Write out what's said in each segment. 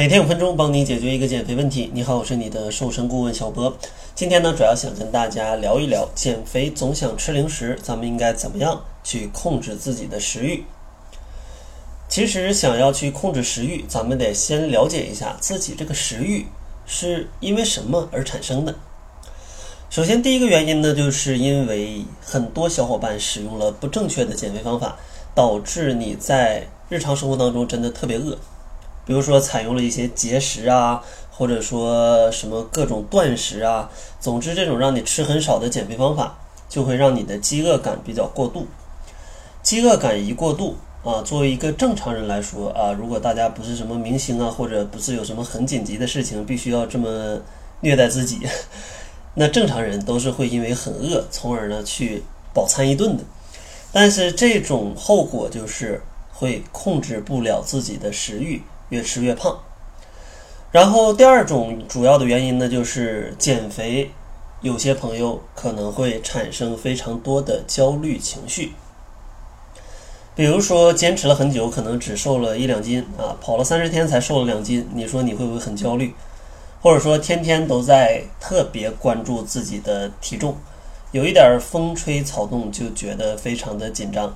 每天五分钟，帮你解决一个减肥问题。你好，我是你的瘦身顾问小波。今天呢，主要想跟大家聊一聊减肥总想吃零食，咱们应该怎么样去控制自己的食欲？其实想要去控制食欲，咱们得先了解一下自己这个食欲是因为什么而产生的。首先，第一个原因呢，就是因为很多小伙伴使用了不正确的减肥方法，导致你在日常生活当中真的特别饿。比如说，采用了一些节食啊，或者说什么各种断食啊，总之这种让你吃很少的减肥方法，就会让你的饥饿感比较过度。饥饿感一过度啊，作为一个正常人来说啊，如果大家不是什么明星啊，或者不是有什么很紧急的事情，必须要这么虐待自己，那正常人都是会因为很饿，从而呢去饱餐一顿的。但是这种后果就是会控制不了自己的食欲。越吃越胖，然后第二种主要的原因呢，就是减肥，有些朋友可能会产生非常多的焦虑情绪。比如说，坚持了很久，可能只瘦了一两斤啊，跑了三十天才瘦了两斤，你说你会不会很焦虑？或者说，天天都在特别关注自己的体重，有一点风吹草动就觉得非常的紧张。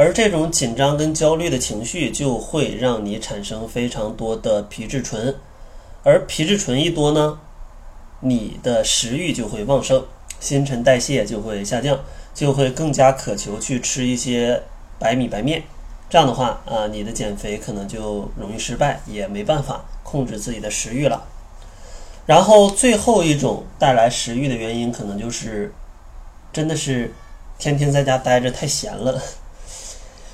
而这种紧张跟焦虑的情绪，就会让你产生非常多的皮质醇，而皮质醇一多呢，你的食欲就会旺盛，新陈代谢就会下降，就会更加渴求去吃一些白米白面。这样的话啊，你的减肥可能就容易失败，也没办法控制自己的食欲了。然后最后一种带来食欲的原因，可能就是真的是天天在家待着太闲了。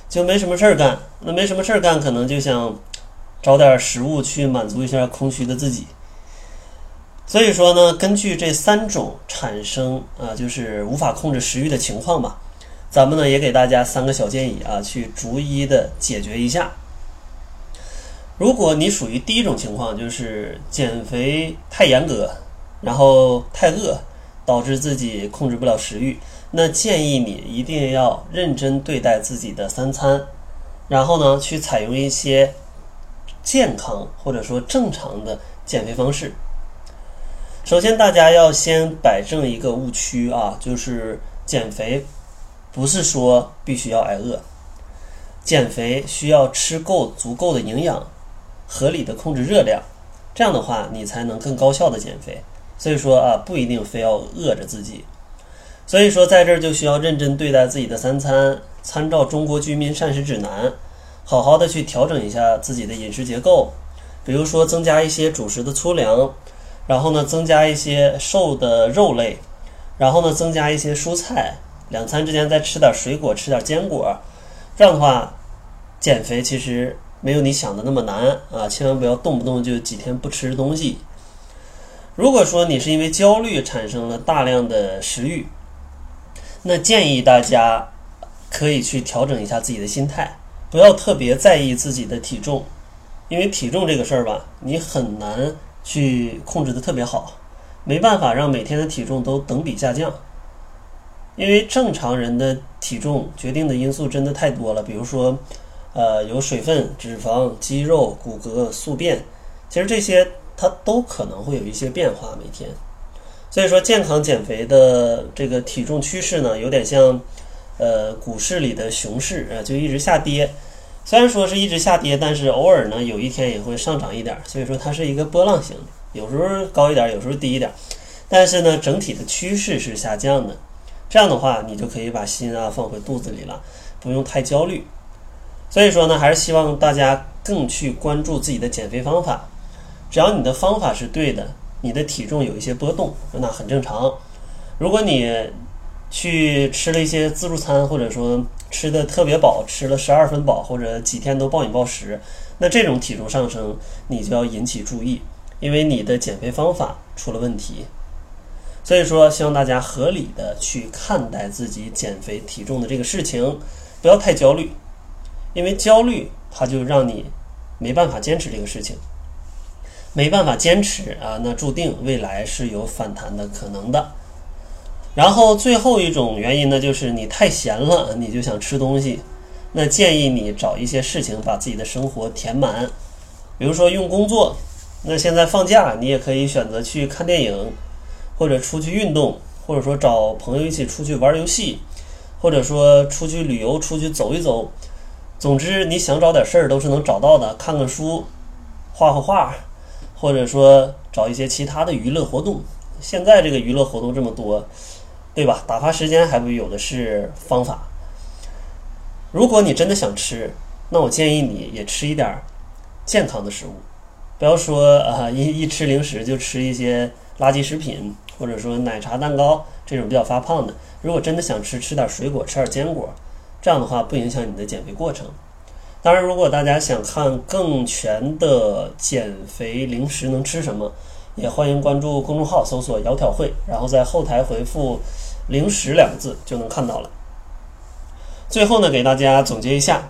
就没什么事儿干，那没什么事儿干，可能就想找点食物去满足一下空虚的自己。所以说呢，根据这三种产生啊，就是无法控制食欲的情况吧，咱们呢也给大家三个小建议啊，去逐一的解决一下。如果你属于第一种情况，就是减肥太严格，然后太饿，导致自己控制不了食欲。那建议你一定要认真对待自己的三餐，然后呢，去采用一些健康或者说正常的减肥方式。首先，大家要先摆正一个误区啊，就是减肥不是说必须要挨饿，减肥需要吃够足够的营养，合理的控制热量，这样的话你才能更高效的减肥。所以说啊，不一定非要饿着自己。所以说，在这儿就需要认真对待自己的三餐，参照《中国居民膳食指南》，好好的去调整一下自己的饮食结构。比如说，增加一些主食的粗粮，然后呢，增加一些瘦的肉类，然后呢，增加一些蔬菜。两餐之间再吃点水果，吃点坚果。这样的话，减肥其实没有你想的那么难啊！千万不要动不动就几天不吃东西。如果说你是因为焦虑产生了大量的食欲，那建议大家可以去调整一下自己的心态，不要特别在意自己的体重，因为体重这个事儿吧，你很难去控制的特别好，没办法让每天的体重都等比下降，因为正常人的体重决定的因素真的太多了，比如说，呃，有水分、脂肪、肌肉、骨骼、宿便，其实这些它都可能会有一些变化每天。所以说，健康减肥的这个体重趋势呢，有点像，呃，股市里的熊市啊，就一直下跌。虽然说是一直下跌，但是偶尔呢，有一天也会上涨一点。所以说，它是一个波浪形，有时候高一点，有时候低一点。但是呢，整体的趋势是下降的。这样的话，你就可以把心啊放回肚子里了，不用太焦虑。所以说呢，还是希望大家更去关注自己的减肥方法。只要你的方法是对的。你的体重有一些波动，那很正常。如果你去吃了一些自助餐，或者说吃的特别饱，吃了十二分饱，或者几天都暴饮暴食，那这种体重上升，你就要引起注意，因为你的减肥方法出了问题。所以说，希望大家合理的去看待自己减肥体重的这个事情，不要太焦虑，因为焦虑它就让你没办法坚持这个事情。没办法坚持啊，那注定未来是有反弹的可能的。然后最后一种原因呢，就是你太闲了，你就想吃东西。那建议你找一些事情把自己的生活填满，比如说用工作，那现在放假你也可以选择去看电影，或者出去运动，或者说找朋友一起出去玩游戏，或者说出去旅游、出去走一走。总之，你想找点事儿都是能找到的，看看书，画画画，或者说找一些其他的娱乐活动。现在这个娱乐活动这么多，对吧？打发时间还不有的是方法。如果你真的想吃，那我建议你也吃一点健康的食物，不要说啊一一吃零食就吃一些垃圾食品，或者说奶茶、蛋糕这种比较发胖的。如果真的想吃，吃点水果，吃点坚果。这样的话不影响你的减肥过程。当然，如果大家想看更全的减肥零食能吃什么，也欢迎关注公众号，搜索“窈窕会”，然后在后台回复“零食”两个字就能看到了。最后呢，给大家总结一下：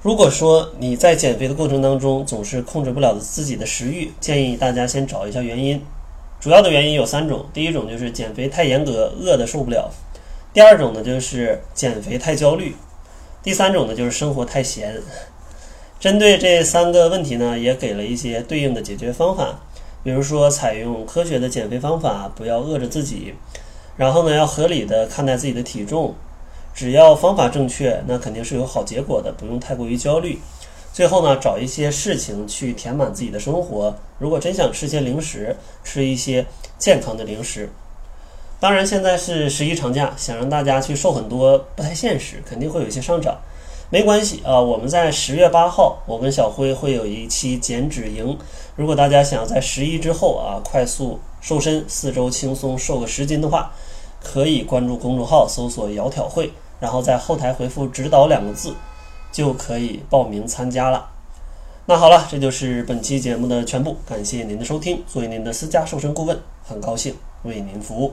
如果说你在减肥的过程当中总是控制不了自己的食欲，建议大家先找一下原因。主要的原因有三种：第一种就是减肥太严格，饿的受不了。第二种呢，就是减肥太焦虑；第三种呢，就是生活太闲。针对这三个问题呢，也给了一些对应的解决方法，比如说采用科学的减肥方法，不要饿着自己；然后呢，要合理的看待自己的体重，只要方法正确，那肯定是有好结果的，不用太过于焦虑。最后呢，找一些事情去填满自己的生活。如果真想吃些零食，吃一些健康的零食。当然，现在是十一长假，想让大家去瘦很多不太现实，肯定会有一些上涨。没关系啊，我们在十月八号，我跟小辉会有一期减脂营。如果大家想要在十一之后啊快速瘦身，四周轻松瘦个十斤的话，可以关注公众号，搜索“窈窕会”，然后在后台回复“指导”两个字，就可以报名参加了。那好了，这就是本期节目的全部，感谢您的收听。作为您的私家瘦身顾问，很高兴为您服务。